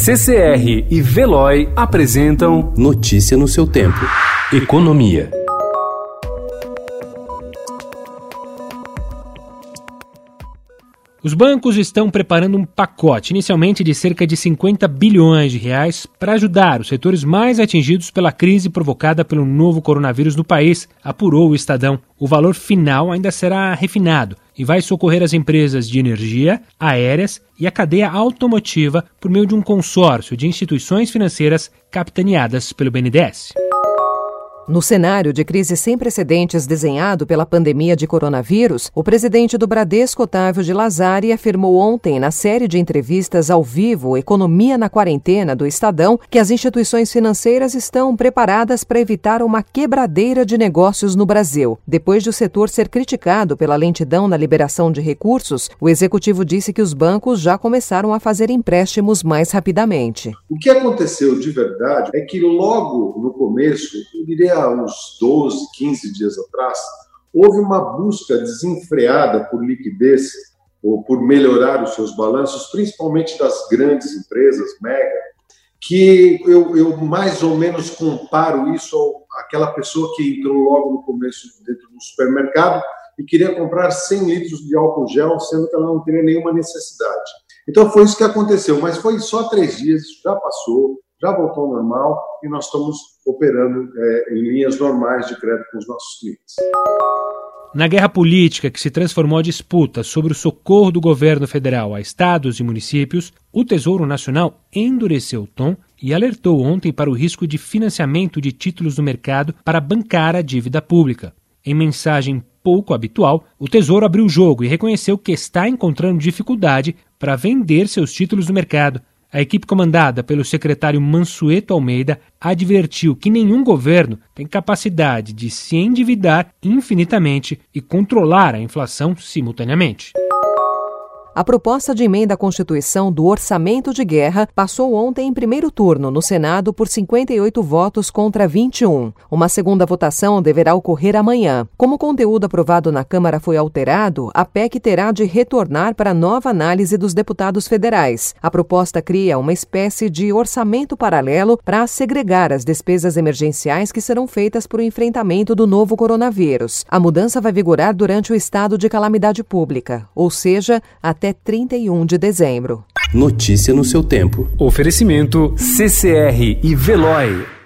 CCR e Veloy apresentam Notícia no seu tempo. Economia. Os bancos estão preparando um pacote, inicialmente de cerca de 50 bilhões de reais, para ajudar os setores mais atingidos pela crise provocada pelo novo coronavírus no país, apurou o Estadão. O valor final ainda será refinado e vai socorrer as empresas de energia, aéreas e a cadeia automotiva por meio de um consórcio de instituições financeiras capitaneadas pelo BNDES. No cenário de crise sem precedentes desenhado pela pandemia de coronavírus, o presidente do Bradesco, Otávio de Lazari, afirmou ontem, na série de entrevistas ao vivo Economia na Quarentena do Estadão, que as instituições financeiras estão preparadas para evitar uma quebradeira de negócios no Brasil. Depois de o setor ser criticado pela lentidão na liberação de recursos, o executivo disse que os bancos já começaram a fazer empréstimos mais rapidamente. O que aconteceu de verdade é que logo no começo, eu diria há uns 12, 15 dias atrás, houve uma busca desenfreada por liquidez ou por melhorar os seus balanços, principalmente das grandes empresas, mega, que eu, eu mais ou menos comparo isso àquela pessoa que entrou logo no começo dentro do supermercado e queria comprar 100 litros de álcool gel, sendo que ela não teria nenhuma necessidade. Então foi isso que aconteceu, mas foi só três dias, já passou, já voltou ao normal e nós estamos operando é, em linhas normais de crédito com os nossos clientes. Na guerra política que se transformou a disputa sobre o socorro do governo federal a estados e municípios, o Tesouro Nacional endureceu o tom e alertou ontem para o risco de financiamento de títulos no mercado para bancar a dívida pública. Em mensagem pouco habitual, o Tesouro abriu o jogo e reconheceu que está encontrando dificuldade para vender seus títulos no mercado, a equipe comandada pelo secretário Mansueto Almeida advertiu que nenhum governo tem capacidade de se endividar infinitamente e controlar a inflação simultaneamente. A proposta de emenda à Constituição do Orçamento de Guerra passou ontem em primeiro turno no Senado por 58 votos contra 21. Uma segunda votação deverá ocorrer amanhã. Como o conteúdo aprovado na Câmara foi alterado, a PEC terá de retornar para nova análise dos deputados federais. A proposta cria uma espécie de orçamento paralelo para segregar as despesas emergenciais que serão feitas para o enfrentamento do novo coronavírus. A mudança vai vigorar durante o estado de calamidade pública, ou seja, até até 31 de dezembro. Notícia no seu tempo. Oferecimento CCR e Veloy.